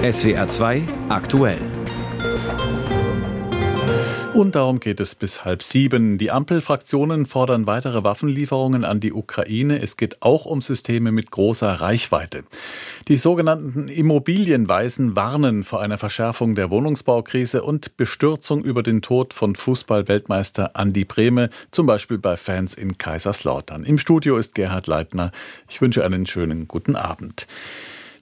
SWR 2 aktuell. Und darum geht es bis halb sieben. Die Ampelfraktionen fordern weitere Waffenlieferungen an die Ukraine. Es geht auch um Systeme mit großer Reichweite. Die sogenannten Immobilienweisen warnen vor einer Verschärfung der Wohnungsbaukrise und Bestürzung über den Tod von Fußballweltmeister Andi Brehme, zum Beispiel bei Fans in Kaiserslautern. Im Studio ist Gerhard Leitner. Ich wünsche einen schönen guten Abend.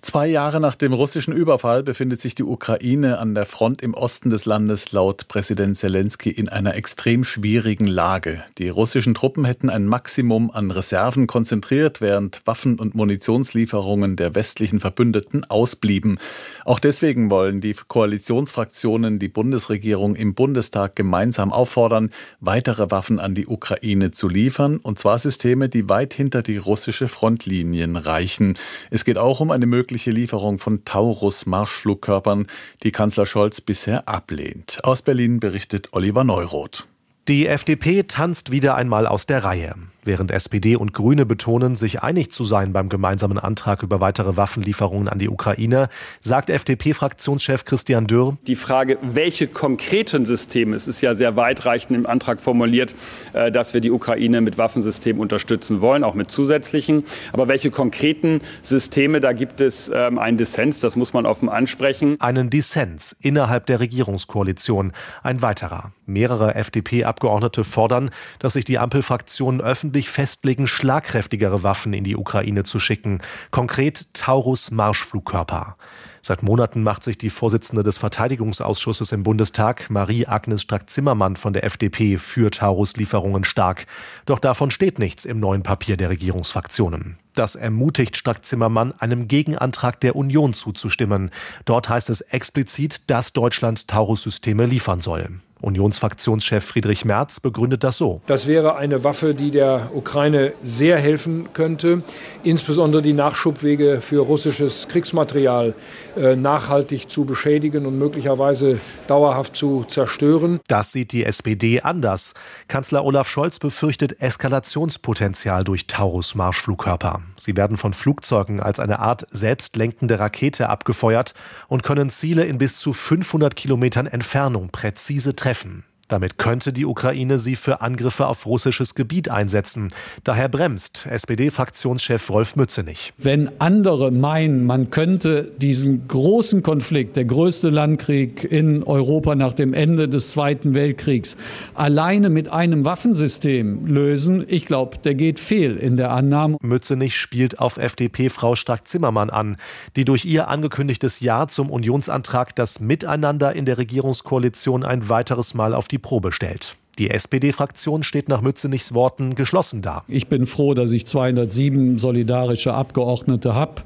Zwei Jahre nach dem russischen Überfall befindet sich die Ukraine an der Front im Osten des Landes laut Präsident Zelensky in einer extrem schwierigen Lage. Die russischen Truppen hätten ein Maximum an Reserven konzentriert, während Waffen- und Munitionslieferungen der westlichen Verbündeten ausblieben. Auch deswegen wollen die Koalitionsfraktionen die Bundesregierung im Bundestag gemeinsam auffordern, weitere Waffen an die Ukraine zu liefern, und zwar Systeme, die weit hinter die russische Frontlinien reichen. Es geht auch um eine mögliche mögliche Lieferung von Taurus-Marschflugkörpern, die Kanzler Scholz bisher ablehnt. Aus Berlin berichtet Oliver Neuroth. Die FDP tanzt wieder einmal aus der Reihe. Während SPD und Grüne betonen, sich einig zu sein beim gemeinsamen Antrag über weitere Waffenlieferungen an die Ukraine, sagt FDP-Fraktionschef Christian Dürr. Die Frage, welche konkreten Systeme, es ist ja sehr weitreichend im Antrag formuliert, äh, dass wir die Ukraine mit Waffensystemen unterstützen wollen, auch mit zusätzlichen. Aber welche konkreten Systeme, da gibt es ähm, einen Dissens, das muss man offen ansprechen. Einen Dissens innerhalb der Regierungskoalition. Ein weiterer. Mehrere FDP-Abgeordnete fordern, dass sich die Ampelfraktionen öffentlich öffentlich festlegen, schlagkräftigere Waffen in die Ukraine zu schicken, konkret Taurus-Marschflugkörper. Seit Monaten macht sich die Vorsitzende des Verteidigungsausschusses im Bundestag, Marie-Agnes Strack-Zimmermann von der FDP, für Taurus-Lieferungen stark. Doch davon steht nichts im neuen Papier der Regierungsfraktionen. Das ermutigt Strack-Zimmermann, einem Gegenantrag der Union zuzustimmen. Dort heißt es explizit, dass Deutschland Taurus-Systeme liefern soll. Unionsfraktionschef Friedrich Merz begründet das so. Das wäre eine Waffe, die der Ukraine sehr helfen könnte, insbesondere die Nachschubwege für russisches Kriegsmaterial äh, nachhaltig zu beschädigen und möglicherweise dauerhaft zu zerstören. Das sieht die SPD anders. Kanzler Olaf Scholz befürchtet Eskalationspotenzial durch Taurus-Marschflugkörper. Sie werden von Flugzeugen als eine Art selbstlenkende Rakete abgefeuert und können Ziele in bis zu 500 Kilometern Entfernung präzise treffen. Damit könnte die Ukraine sie für Angriffe auf russisches Gebiet einsetzen. Daher bremst SPD-Fraktionschef Rolf Mützenich. Wenn andere meinen, man könnte diesen großen Konflikt, der größte Landkrieg in Europa nach dem Ende des Zweiten Weltkriegs, alleine mit einem Waffensystem lösen, ich glaube, der geht fehl in der Annahme. Mützenich spielt auf FDP-Frau Stark-Zimmermann an, die durch ihr angekündigtes Ja zum Unionsantrag das Miteinander in der Regierungskoalition ein weiteres Mal auf die die Probe stellt. Die SPD-Fraktion steht nach Mützenichs Worten geschlossen da. Ich bin froh, dass ich 207 solidarische Abgeordnete habe.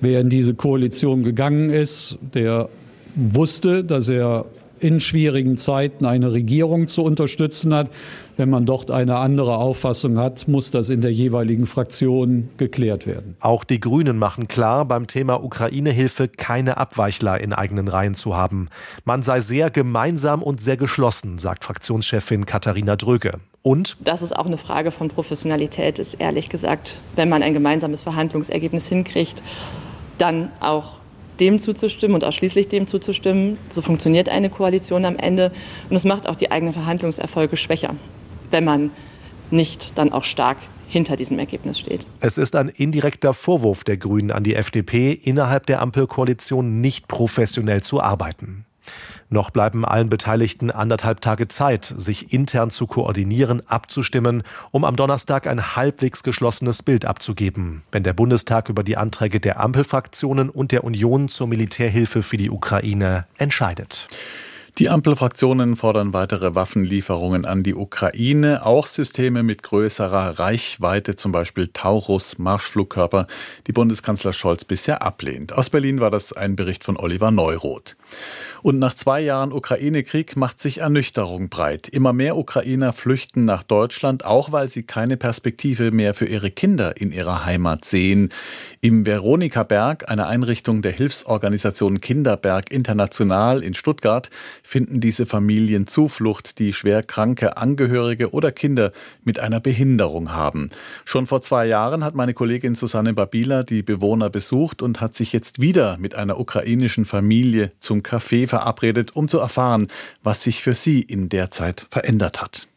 Wer in diese Koalition gegangen ist, der wusste, dass er in schwierigen Zeiten eine Regierung zu unterstützen hat. Wenn man dort eine andere Auffassung hat, muss das in der jeweiligen Fraktion geklärt werden. Auch die Grünen machen klar, beim Thema Ukraine-Hilfe keine Abweichler in eigenen Reihen zu haben. Man sei sehr gemeinsam und sehr geschlossen, sagt Fraktionschefin Katharina Dröge. Und? Das ist auch eine Frage von Professionalität, ist ehrlich gesagt, wenn man ein gemeinsames Verhandlungsergebnis hinkriegt, dann auch dem zuzustimmen und ausschließlich dem zuzustimmen. So funktioniert eine Koalition am Ende. Und es macht auch die eigenen Verhandlungserfolge schwächer, wenn man nicht dann auch stark hinter diesem Ergebnis steht. Es ist ein indirekter Vorwurf der Grünen an die FDP, innerhalb der Ampelkoalition nicht professionell zu arbeiten. Noch bleiben allen Beteiligten anderthalb Tage Zeit, sich intern zu koordinieren, abzustimmen, um am Donnerstag ein halbwegs geschlossenes Bild abzugeben, wenn der Bundestag über die Anträge der Ampelfraktionen und der Union zur Militärhilfe für die Ukraine entscheidet. Die Ampelfraktionen fordern weitere Waffenlieferungen an die Ukraine, auch Systeme mit größerer Reichweite, zum Beispiel Taurus-Marschflugkörper, die Bundeskanzler Scholz bisher ablehnt. Aus Berlin war das ein Bericht von Oliver Neuroth. Und nach zwei Jahren Ukraine-Krieg macht sich Ernüchterung breit. Immer mehr Ukrainer flüchten nach Deutschland, auch weil sie keine Perspektive mehr für ihre Kinder in ihrer Heimat sehen. Im Veronikaberg, einer Einrichtung der Hilfsorganisation Kinderberg International in Stuttgart, finden diese Familien Zuflucht, die schwer kranke Angehörige oder Kinder mit einer Behinderung haben. Schon vor zwei Jahren hat meine Kollegin Susanne Babila die Bewohner besucht und hat sich jetzt wieder mit einer ukrainischen Familie zum Café verabredet, um zu erfahren, was sich für sie in der Zeit verändert hat.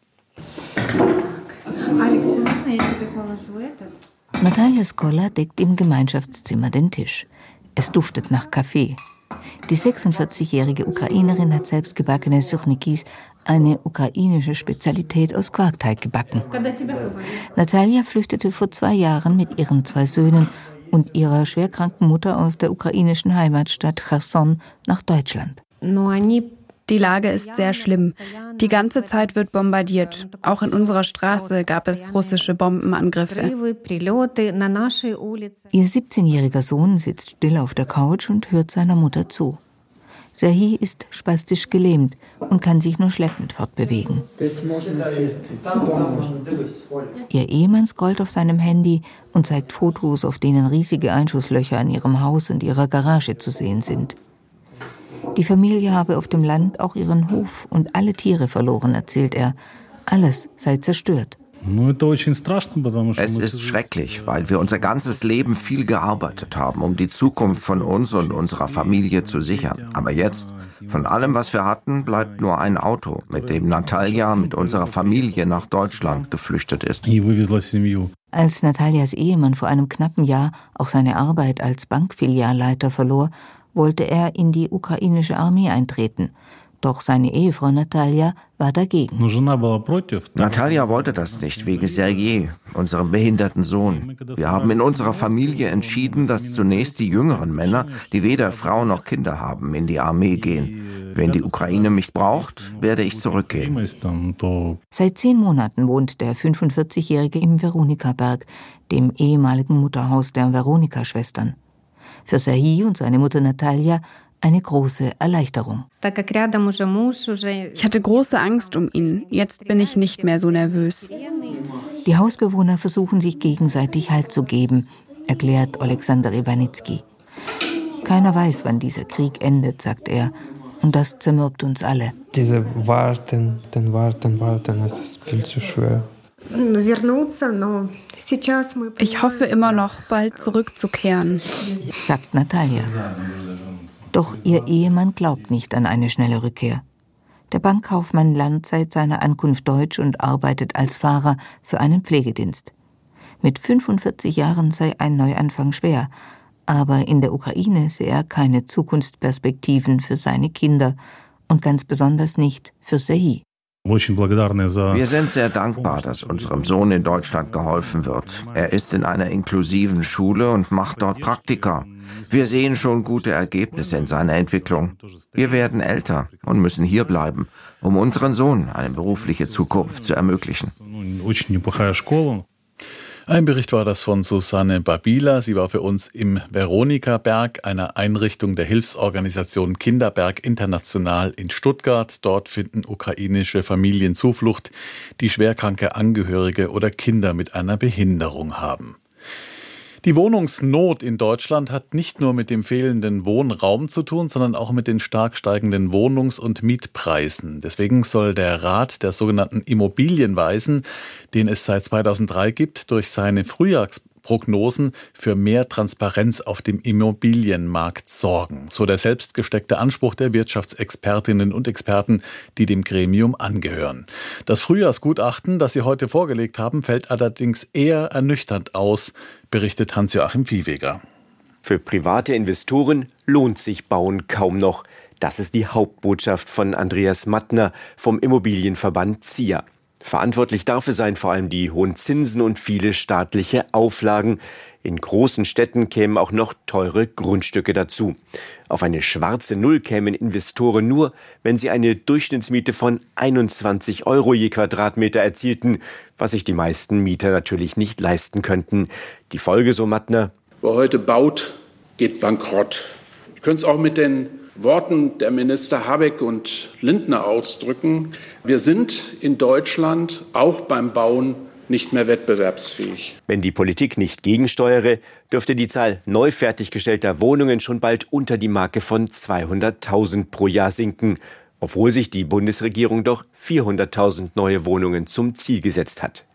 Natalia Skola deckt im Gemeinschaftszimmer den Tisch. Es duftet nach Kaffee. Die 46-jährige Ukrainerin hat selbstgebackene Surnikis, eine ukrainische Spezialität aus Quarkteig gebacken. Natalia flüchtete vor zwei Jahren mit ihren zwei Söhnen und ihrer schwerkranken Mutter aus der ukrainischen Heimatstadt Cherson nach Deutschland. Die Lage ist sehr schlimm. Die ganze Zeit wird bombardiert. Auch in unserer Straße gab es russische Bombenangriffe. Ihr 17-jähriger Sohn sitzt still auf der Couch und hört seiner Mutter zu. Serhi ist spastisch gelähmt und kann sich nur schleppend fortbewegen. Ihr Ehemann scrollt auf seinem Handy und zeigt Fotos, auf denen riesige Einschusslöcher an ihrem Haus und ihrer Garage zu sehen sind. Die Familie habe auf dem Land auch ihren Hof und alle Tiere verloren, erzählt er. Alles sei zerstört. Es ist schrecklich, weil wir unser ganzes Leben viel gearbeitet haben, um die Zukunft von uns und unserer Familie zu sichern. Aber jetzt, von allem, was wir hatten, bleibt nur ein Auto, mit dem Natalia mit unserer Familie nach Deutschland geflüchtet ist. Als Natalias Ehemann vor einem knappen Jahr auch seine Arbeit als Bankfilialleiter verlor, wollte er in die ukrainische Armee eintreten. Doch seine Ehefrau Natalia war dagegen. Natalia wollte das nicht wegen Sergei, unserem behinderten Sohn. Wir haben in unserer Familie entschieden, dass zunächst die jüngeren Männer, die weder Frau noch Kinder haben, in die Armee gehen. Wenn die Ukraine mich braucht, werde ich zurückgehen. Seit zehn Monaten wohnt der 45-Jährige im Veronikaberg, dem ehemaligen Mutterhaus der Veronika-Schwestern. Für Sahi und seine Mutter Natalia eine große Erleichterung. Ich hatte große Angst um ihn. Jetzt bin ich nicht mehr so nervös. Die Hausbewohner versuchen sich gegenseitig Halt zu geben, erklärt Alexander Iwanitsky. Keiner weiß, wann dieser Krieg endet, sagt er. Und das zermürbt uns alle. Diese Warten, den Warten, Warten, es ist viel zu schwer. Ich hoffe immer noch, bald zurückzukehren, sagt Natalia. Doch ihr Ehemann glaubt nicht an eine schnelle Rückkehr. Der Bankkaufmann lernt seit seiner Ankunft Deutsch und arbeitet als Fahrer für einen Pflegedienst. Mit 45 Jahren sei ein Neuanfang schwer, aber in der Ukraine sehe er keine Zukunftsperspektiven für seine Kinder und ganz besonders nicht für Sehi. Wir sind sehr dankbar, dass unserem Sohn in Deutschland geholfen wird. Er ist in einer inklusiven Schule und macht dort Praktika. Wir sehen schon gute Ergebnisse in seiner Entwicklung. Wir werden älter und müssen hier bleiben, um unseren Sohn eine berufliche Zukunft zu ermöglichen. Ein Bericht war das von Susanne Babila. Sie war für uns im Veronikaberg, einer Einrichtung der Hilfsorganisation Kinderberg International in Stuttgart. Dort finden ukrainische Familien Zuflucht, die schwerkranke Angehörige oder Kinder mit einer Behinderung haben. Die Wohnungsnot in Deutschland hat nicht nur mit dem fehlenden Wohnraum zu tun, sondern auch mit den stark steigenden Wohnungs- und Mietpreisen. Deswegen soll der Rat der sogenannten Immobilienweisen, den es seit 2003 gibt, durch seine Frühjahrs Prognosen für mehr Transparenz auf dem Immobilienmarkt sorgen. So der selbstgesteckte Anspruch der Wirtschaftsexpertinnen und Experten, die dem Gremium angehören. Das Frühjahrsgutachten, das Sie heute vorgelegt haben, fällt allerdings eher ernüchternd aus, berichtet Hans-Joachim Viehweger. Für private Investoren lohnt sich Bauen kaum noch. Das ist die Hauptbotschaft von Andreas Mattner vom Immobilienverband ZIA. Verantwortlich dafür seien vor allem die hohen Zinsen und viele staatliche Auflagen. In großen Städten kämen auch noch teure Grundstücke dazu. Auf eine schwarze Null kämen Investoren nur, wenn sie eine Durchschnittsmiete von 21 Euro je Quadratmeter erzielten, was sich die meisten Mieter natürlich nicht leisten könnten. Die Folge, so Mattner. Wer heute baut, geht bankrott. Ich könnte es auch mit den Worten der Minister Habeck und Lindner ausdrücken. Wir sind in Deutschland auch beim Bauen nicht mehr wettbewerbsfähig. Wenn die Politik nicht gegensteuere, dürfte die Zahl neu fertiggestellter Wohnungen schon bald unter die Marke von 200.000 pro Jahr sinken, obwohl sich die Bundesregierung doch 400.000 neue Wohnungen zum Ziel gesetzt hat.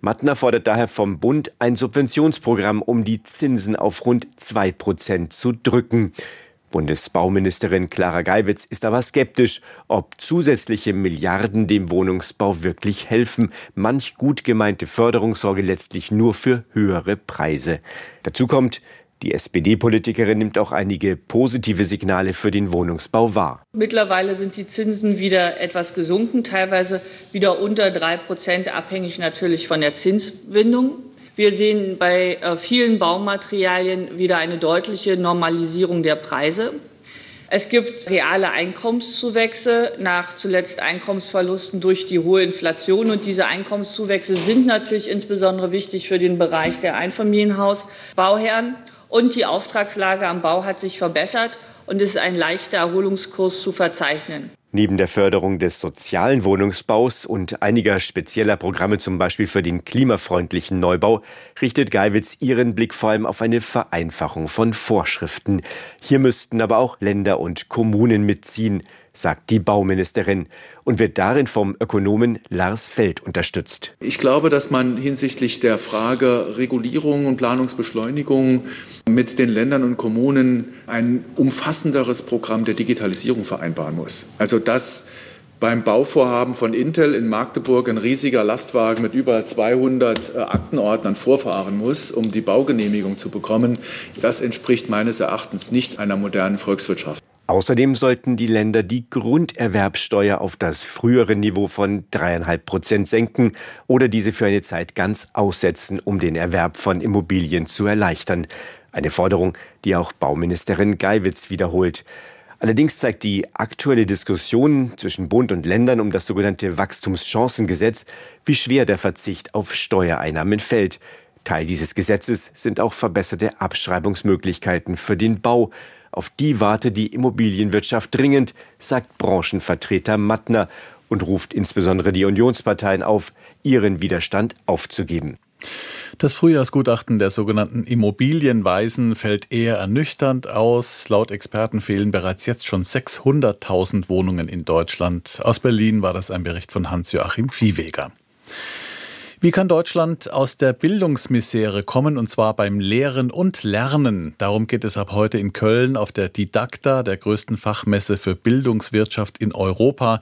Mattner fordert daher vom Bund ein Subventionsprogramm, um die Zinsen auf rund 2 Prozent zu drücken. Bundesbauministerin Clara Geiwitz ist aber skeptisch, ob zusätzliche Milliarden dem Wohnungsbau wirklich helfen. Manch gut gemeinte Förderung sorge letztlich nur für höhere Preise. Dazu kommt, die SPD-Politikerin nimmt auch einige positive Signale für den Wohnungsbau wahr. Mittlerweile sind die Zinsen wieder etwas gesunken, teilweise wieder unter drei Prozent, abhängig natürlich von der Zinsbindung. Wir sehen bei äh, vielen Baumaterialien wieder eine deutliche Normalisierung der Preise. Es gibt reale Einkommenszuwächse nach zuletzt Einkommensverlusten durch die hohe Inflation. Und diese Einkommenszuwächse sind natürlich insbesondere wichtig für den Bereich der Einfamilienhausbauherren. Und die Auftragslage am Bau hat sich verbessert und es ist ein leichter Erholungskurs zu verzeichnen. Neben der Förderung des sozialen Wohnungsbaus und einiger spezieller Programme, zum Beispiel für den klimafreundlichen Neubau, richtet Geiwitz ihren Blick vor allem auf eine Vereinfachung von Vorschriften. Hier müssten aber auch Länder und Kommunen mitziehen sagt die Bauministerin und wird darin vom Ökonomen Lars Feld unterstützt. Ich glaube, dass man hinsichtlich der Frage Regulierung und Planungsbeschleunigung mit den Ländern und Kommunen ein umfassenderes Programm der Digitalisierung vereinbaren muss. Also dass beim Bauvorhaben von Intel in Magdeburg ein riesiger Lastwagen mit über 200 äh, Aktenordnern vorfahren muss, um die Baugenehmigung zu bekommen, das entspricht meines Erachtens nicht einer modernen Volkswirtschaft. Außerdem sollten die Länder die Grunderwerbsteuer auf das frühere Niveau von dreieinhalb Prozent senken oder diese für eine Zeit ganz aussetzen, um den Erwerb von Immobilien zu erleichtern. Eine Forderung, die auch Bauministerin Geiwitz wiederholt. Allerdings zeigt die aktuelle Diskussion zwischen Bund und Ländern um das sogenannte Wachstumschancengesetz, wie schwer der Verzicht auf Steuereinnahmen fällt. Teil dieses Gesetzes sind auch verbesserte Abschreibungsmöglichkeiten für den Bau. Auf die warte die Immobilienwirtschaft dringend, sagt Branchenvertreter Mattner und ruft insbesondere die Unionsparteien auf, ihren Widerstand aufzugeben. Das Frühjahrsgutachten der sogenannten Immobilienweisen fällt eher ernüchternd aus. Laut Experten fehlen bereits jetzt schon 600.000 Wohnungen in Deutschland. Aus Berlin war das ein Bericht von Hans-Joachim Viehweger. Wie kann Deutschland aus der Bildungsmisere kommen, und zwar beim Lehren und Lernen? Darum geht es ab heute in Köln auf der Didakta, der größten Fachmesse für Bildungswirtschaft in Europa.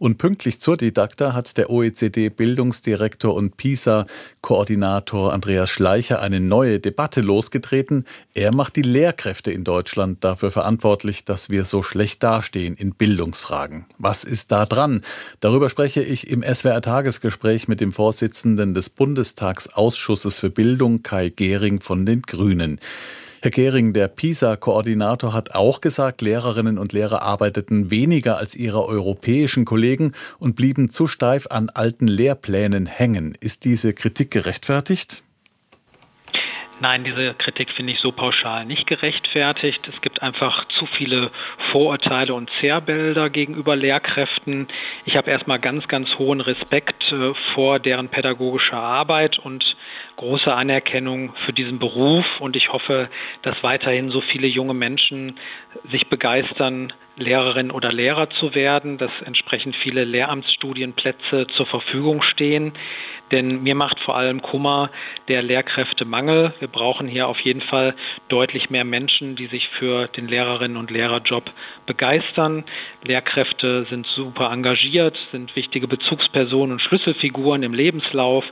Und pünktlich zur Didakta hat der OECD-Bildungsdirektor und PISA-Koordinator Andreas Schleicher eine neue Debatte losgetreten. Er macht die Lehrkräfte in Deutschland dafür verantwortlich, dass wir so schlecht dastehen in Bildungsfragen. Was ist da dran? Darüber spreche ich im SWR-Tagesgespräch mit dem Vorsitzenden des Bundestagsausschusses für Bildung, Kai Gehring von den Grünen. Herr Gehring, der PISA-Koordinator hat auch gesagt, Lehrerinnen und Lehrer arbeiteten weniger als ihre europäischen Kollegen und blieben zu steif an alten Lehrplänen hängen. Ist diese Kritik gerechtfertigt? Nein, diese Kritik finde ich so pauschal nicht gerechtfertigt. Es gibt einfach zu viele Vorurteile und Zerrbilder gegenüber Lehrkräften. Ich habe erstmal ganz, ganz hohen Respekt äh, vor deren pädagogischer Arbeit und große Anerkennung für diesen Beruf und ich hoffe, dass weiterhin so viele junge Menschen sich begeistern, Lehrerin oder Lehrer zu werden, dass entsprechend viele Lehramtsstudienplätze zur Verfügung stehen. Denn mir macht vor allem Kummer der Lehrkräftemangel. Wir brauchen hier auf jeden Fall deutlich mehr Menschen, die sich für den Lehrerinnen und Lehrerjob begeistern. Lehrkräfte sind super engagiert, sind wichtige Bezugspersonen und Schlüsselfiguren im Lebenslauf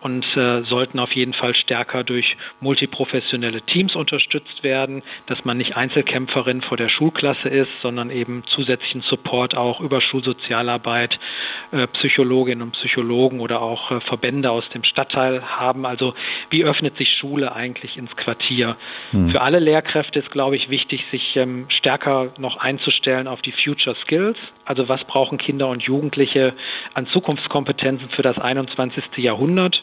und äh, sollten auf jeden Fall stärker durch multiprofessionelle Teams unterstützt werden, dass man nicht Einzelkämpferin vor der Schulklasse ist, sondern eben zusätzlichen Support auch über Schulsozialarbeit, äh, Psychologinnen und Psychologen oder auch äh, Verbände aus dem Stadtteil haben. Also wie öffnet sich Schule eigentlich ins Quartier? Hm. Für alle Lehrkräfte ist, glaube ich, wichtig, sich ähm, stärker noch einzustellen auf die Future Skills. Also was brauchen Kinder und Jugendliche an Zukunftskompetenzen für das 21. Jahrhundert?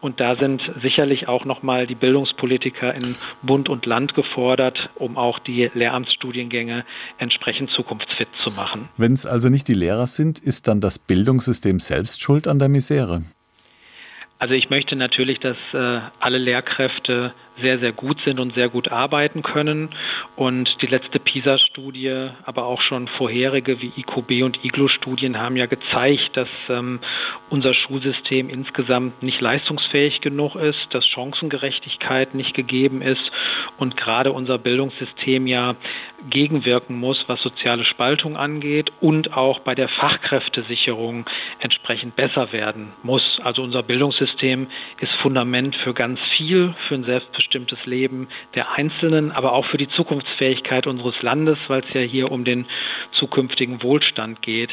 Und da sind sicherlich auch nochmal die Bildungspolitiker in Bund und Land gefordert, um auch die Lehramtsstudiengänge entsprechend zukunftsfit zu machen. Wenn es also nicht die Lehrer sind, ist dann das Bildungssystem selbst schuld an der Misere? Also ich möchte natürlich, dass äh, alle Lehrkräfte sehr, sehr gut sind und sehr gut arbeiten können. Und die letzte PISA-Studie, aber auch schon vorherige wie IQB und IGLO-Studien haben ja gezeigt, dass ähm, unser Schulsystem insgesamt nicht leistungsfähig genug ist, dass Chancengerechtigkeit nicht gegeben ist und gerade unser Bildungssystem ja gegenwirken muss, was soziale Spaltung angeht und auch bei der Fachkräftesicherung entsprechend besser werden muss. Also unser Bildungssystem ist Fundament für ganz viel, für ein selbstbestimmtes selbstbestimmtes Leben der Einzelnen, aber auch für die Zukunftsfähigkeit unseres Landes, weil es ja hier um den zukünftigen Wohlstand geht.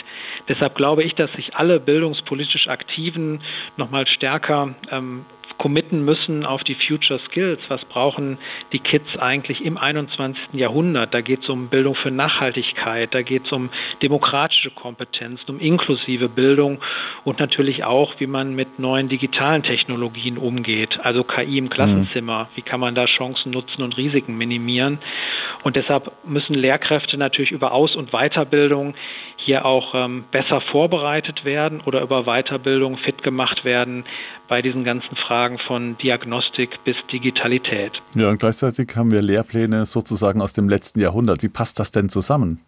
Deshalb glaube ich, dass sich alle bildungspolitisch Aktiven noch mal stärker ähm, committen müssen auf die Future Skills. Was brauchen die Kids eigentlich im 21. Jahrhundert? Da geht es um Bildung für Nachhaltigkeit, da geht es um demokratische Kompetenzen, um inklusive Bildung und natürlich auch, wie man mit neuen digitalen Technologien umgeht. Also KI im Klassenzimmer. Wie kann man da Chancen nutzen und Risiken minimieren? Und deshalb müssen Lehrkräfte natürlich über Aus- und Weiterbildung hier auch ähm, besser vorbereitet werden oder über Weiterbildung fit gemacht werden bei diesen ganzen Fragen von Diagnostik bis Digitalität. Ja, und gleichzeitig haben wir Lehrpläne sozusagen aus dem letzten Jahrhundert. Wie passt das denn zusammen?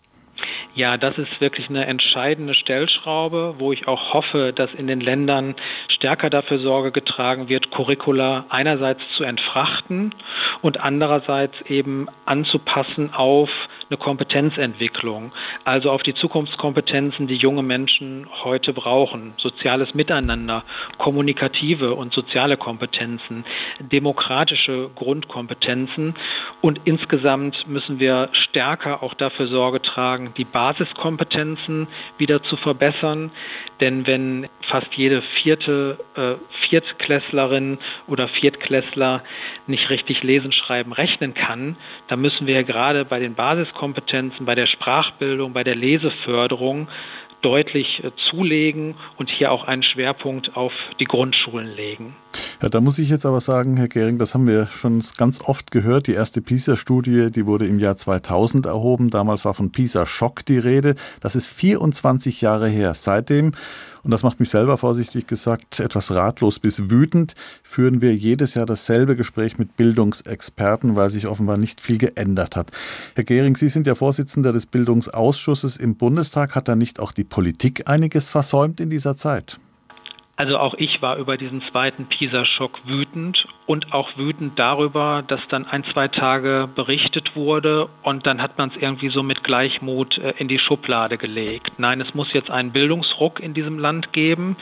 Ja, das ist wirklich eine entscheidende Stellschraube, wo ich auch hoffe, dass in den Ländern stärker dafür Sorge getragen wird, Curricula einerseits zu entfrachten und andererseits eben anzupassen auf eine Kompetenzentwicklung, also auf die Zukunftskompetenzen, die junge Menschen heute brauchen. Soziales Miteinander, kommunikative und soziale Kompetenzen, demokratische Grundkompetenzen und insgesamt müssen wir stärker auch dafür Sorge tragen, die Basiskompetenzen wieder zu verbessern. Denn wenn fast jede vierte äh, Viertklässlerin oder Viertklässler nicht richtig lesen, schreiben, rechnen kann, dann müssen wir gerade bei den Basiskompetenzen, bei der Sprachbildung, bei der Leseförderung deutlich äh, zulegen und hier auch einen Schwerpunkt auf die Grundschulen legen. Ja, da muss ich jetzt aber sagen, Herr Gehring, das haben wir schon ganz oft gehört. Die erste PISA-Studie, die wurde im Jahr 2000 erhoben. Damals war von PISA-Schock die Rede. Das ist 24 Jahre her. Seitdem und das macht mich selber vorsichtig gesagt etwas ratlos bis wütend, führen wir jedes Jahr dasselbe Gespräch mit Bildungsexperten, weil sich offenbar nicht viel geändert hat. Herr Gehring, Sie sind ja Vorsitzender des Bildungsausschusses im Bundestag. Hat da nicht auch die Politik einiges versäumt in dieser Zeit? Also auch ich war über diesen zweiten PISA-Schock wütend und auch wütend darüber, dass dann ein, zwei Tage berichtet wurde und dann hat man es irgendwie so mit Gleichmut äh, in die Schublade gelegt. Nein, es muss jetzt einen Bildungsruck in diesem Land geben,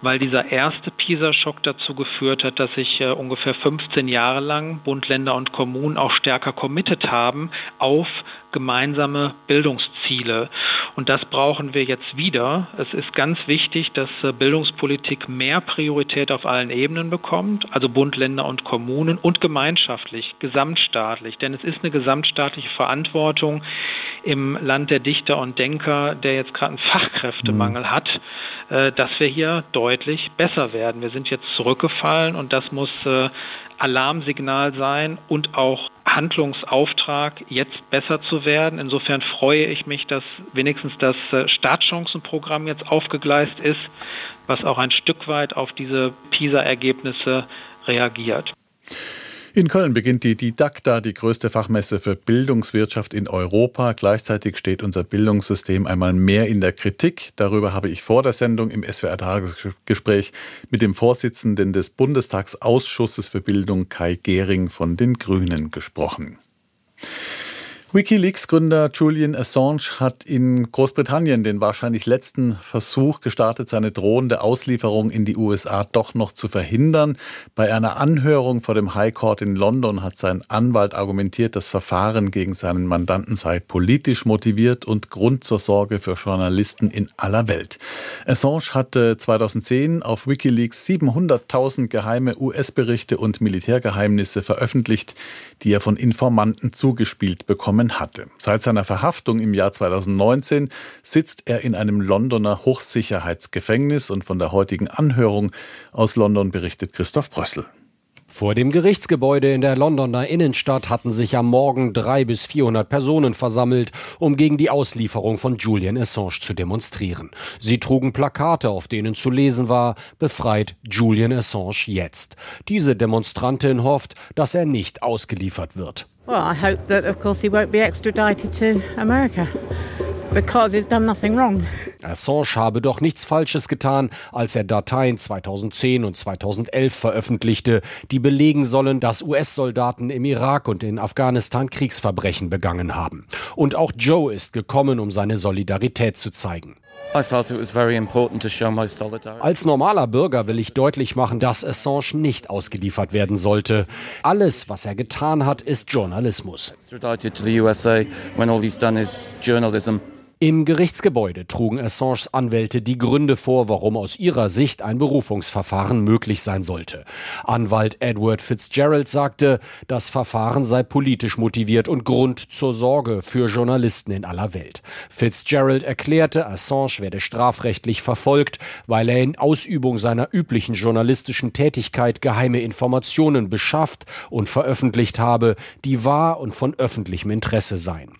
weil dieser erste PISA-Schock dazu geführt hat, dass sich äh, ungefähr 15 Jahre lang Bund, Länder und Kommunen auch stärker committed haben auf gemeinsame Bildungsziele. Und das brauchen wir jetzt wieder. Es ist ganz wichtig, dass äh, Bildungspolitik mehr Priorität auf allen Ebenen bekommt, also Bund, Länder und Kommunen und gemeinschaftlich, gesamtstaatlich. Denn es ist eine gesamtstaatliche Verantwortung im Land der Dichter und Denker, der jetzt gerade einen Fachkräftemangel mhm. hat, äh, dass wir hier deutlich besser werden. Wir sind jetzt zurückgefallen und das muss äh, Alarmsignal sein und auch Handlungsauftrag, jetzt besser zu werden. Insofern freue ich mich, dass wenigstens das äh, Startchancenprogramm jetzt aufgegleist ist, was auch ein Stück weit auf diese PISA-Ergebnisse reagiert. In Köln beginnt die Didakta, die größte Fachmesse für Bildungswirtschaft in Europa. Gleichzeitig steht unser Bildungssystem einmal mehr in der Kritik. Darüber habe ich vor der Sendung im SWR-Tagesgespräch mit dem Vorsitzenden des Bundestagsausschusses für Bildung, Kai Gehring von den Grünen, gesprochen. Wikileaks-Gründer Julian Assange hat in Großbritannien den wahrscheinlich letzten Versuch gestartet, seine drohende Auslieferung in die USA doch noch zu verhindern. Bei einer Anhörung vor dem High Court in London hat sein Anwalt argumentiert, das Verfahren gegen seinen Mandanten sei politisch motiviert und Grund zur Sorge für Journalisten in aller Welt. Assange hatte 2010 auf Wikileaks 700.000 geheime US-Berichte und Militärgeheimnisse veröffentlicht, die er von Informanten zugespielt bekommen bekommen hatte. Seit seiner Verhaftung im Jahr 2019 sitzt er in einem Londoner Hochsicherheitsgefängnis und von der heutigen Anhörung aus London berichtet Christoph Brössel. Vor dem Gerichtsgebäude in der Londoner Innenstadt hatten sich am Morgen drei bis 400 Personen versammelt, um gegen die Auslieferung von Julian Assange zu demonstrieren. Sie trugen Plakate, auf denen zu lesen war, befreit Julian Assange jetzt. Diese Demonstrantin hofft, dass er nicht ausgeliefert wird. Well, I hope that, of course, he won't be extradited to America. Because he's done nothing wrong. Assange habe doch nichts Falsches getan, als er Dateien 2010 und 2011 veröffentlichte, die belegen sollen, dass US-Soldaten im Irak und in Afghanistan Kriegsverbrechen begangen haben. Und auch Joe ist gekommen, um seine Solidarität zu zeigen. Als normaler Bürger will ich deutlich machen, dass Assange nicht ausgeliefert werden sollte. Alles, was er getan hat, ist Journalismus. Im Gerichtsgebäude trugen Assanges Anwälte die Gründe vor, warum aus ihrer Sicht ein Berufungsverfahren möglich sein sollte. Anwalt Edward Fitzgerald sagte, das Verfahren sei politisch motiviert und Grund zur Sorge für Journalisten in aller Welt. Fitzgerald erklärte, Assange werde strafrechtlich verfolgt, weil er in Ausübung seiner üblichen journalistischen Tätigkeit geheime Informationen beschafft und veröffentlicht habe, die wahr und von öffentlichem Interesse seien.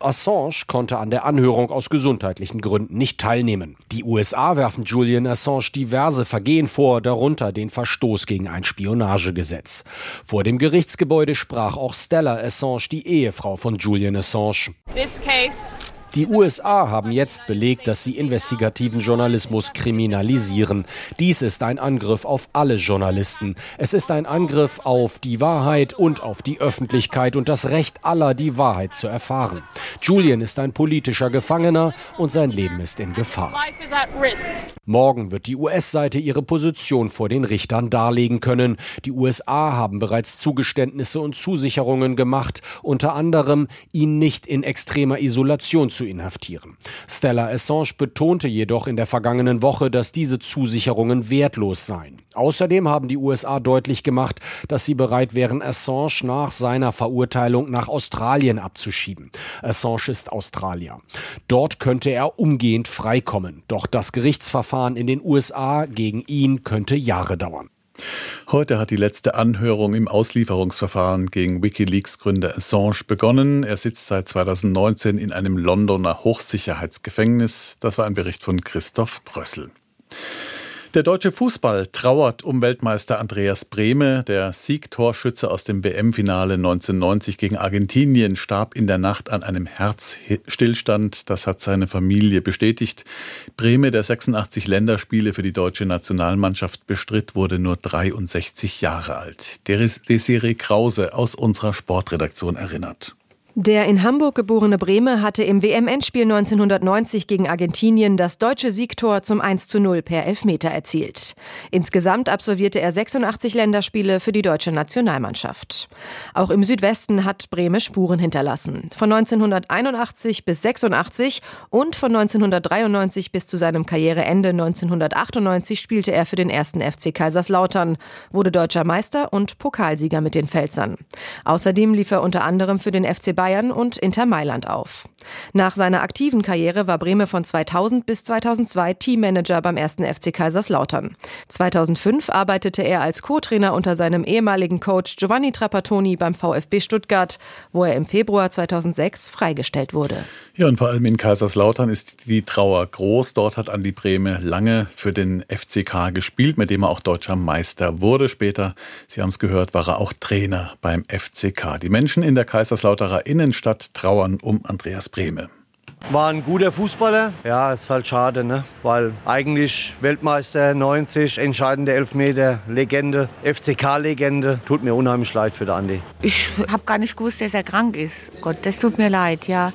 Assange konnte an der Anhörung aus gesundheitlichen Gründen nicht teilnehmen. Die USA werfen Julian Assange diverse Vergehen vor, darunter den Verstoß gegen ein Spionagegesetz. Vor dem Gerichtsgebäude sprach auch Stella Assange, die Ehefrau von Julian Assange. This case die USA haben jetzt belegt, dass sie investigativen Journalismus kriminalisieren. Dies ist ein Angriff auf alle Journalisten. Es ist ein Angriff auf die Wahrheit und auf die Öffentlichkeit und das Recht aller, die Wahrheit zu erfahren. Julian ist ein politischer Gefangener und sein Leben ist in Gefahr. Morgen wird die US-Seite ihre Position vor den Richtern darlegen können. Die USA haben bereits Zugeständnisse und Zusicherungen gemacht, unter anderem ihn nicht in extremer Isolation zu zu inhaftieren. Stella Assange betonte jedoch in der vergangenen Woche, dass diese Zusicherungen wertlos seien. Außerdem haben die USA deutlich gemacht, dass sie bereit wären, Assange nach seiner Verurteilung nach Australien abzuschieben. Assange ist Australier. Dort könnte er umgehend freikommen. Doch das Gerichtsverfahren in den USA gegen ihn könnte Jahre dauern. Heute hat die letzte Anhörung im Auslieferungsverfahren gegen Wikileaks-Gründer Assange begonnen. Er sitzt seit 2019 in einem Londoner Hochsicherheitsgefängnis. Das war ein Bericht von Christoph Brössel. Der deutsche Fußball trauert um Weltmeister Andreas Brehme. Der Siegtorschütze aus dem WM-Finale 1990 gegen Argentinien starb in der Nacht an einem Herzstillstand. Das hat seine Familie bestätigt. Brehme, der 86 Länderspiele für die deutsche Nationalmannschaft bestritt, wurde nur 63 Jahre alt. Desiree Krause aus unserer Sportredaktion erinnert. Der in Hamburg geborene Brehme hatte im WM-Endspiel 1990 gegen Argentinien das deutsche Siegtor zum 1 zu 0 per Elfmeter erzielt. Insgesamt absolvierte er 86 Länderspiele für die deutsche Nationalmannschaft. Auch im Südwesten hat Brehme Spuren hinterlassen. Von 1981 bis 86 und von 1993 bis zu seinem Karriereende 1998 spielte er für den ersten FC Kaiserslautern, wurde deutscher Meister und Pokalsieger mit den Pfälzern. Außerdem lief er unter anderem für den FC Bayern und Inter Mailand auf. Nach seiner aktiven Karriere war Brehme von 2000 bis 2002 Teammanager beim ersten FC Kaiserslautern. 2005 arbeitete er als Co-Trainer unter seinem ehemaligen Coach Giovanni Trapattoni beim VfB Stuttgart, wo er im Februar 2006 freigestellt wurde. Ja, und vor allem in Kaiserslautern ist die Trauer groß. Dort hat Andi Brehme lange für den FCK gespielt, mit dem er auch deutscher Meister wurde. Später, Sie haben es gehört, war er auch Trainer beim FCK. Die Menschen in der Kaiserslauterer Innenstadt trauern um Andreas Brehme. War ein guter Fußballer. Ja, ist halt schade, ne? Weil eigentlich Weltmeister 90, entscheidende Elfmeter, Legende, FCK-Legende. Tut mir unheimlich leid für den Andi. Ich habe gar nicht gewusst, dass er krank ist. Gott, das tut mir leid, ja.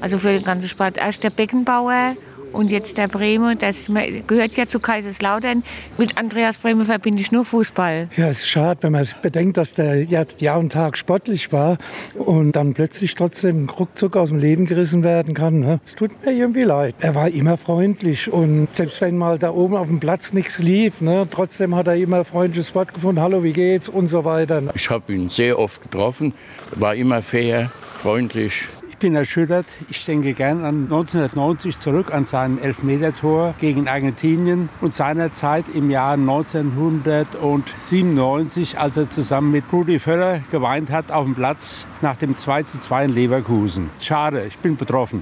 Also für den ganzen Sport. Erst der Beckenbauer und jetzt der Bremer, das gehört ja zu Kaiserslautern. Mit Andreas Bremer verbinde ich nur Fußball. Ja, es ist schade, wenn man bedenkt, dass der Jahr und Tag sportlich war und dann plötzlich trotzdem ruckzuck aus dem Leben gerissen werden kann. Ne? Es tut mir irgendwie leid. Er war immer freundlich und selbst wenn mal da oben auf dem Platz nichts lief, ne, trotzdem hat er immer freundliches Wort gefunden. Hallo, wie geht's und so weiter. Ich habe ihn sehr oft getroffen, war immer fair, freundlich. Ich bin erschüttert. Ich denke gern an 1990 zurück, an sein Elfmetertor gegen Argentinien und seinerzeit im Jahr 1997, als er zusammen mit Rudi Völler geweint hat auf dem Platz nach dem 2 zu 2 in Leverkusen. Schade, ich bin betroffen.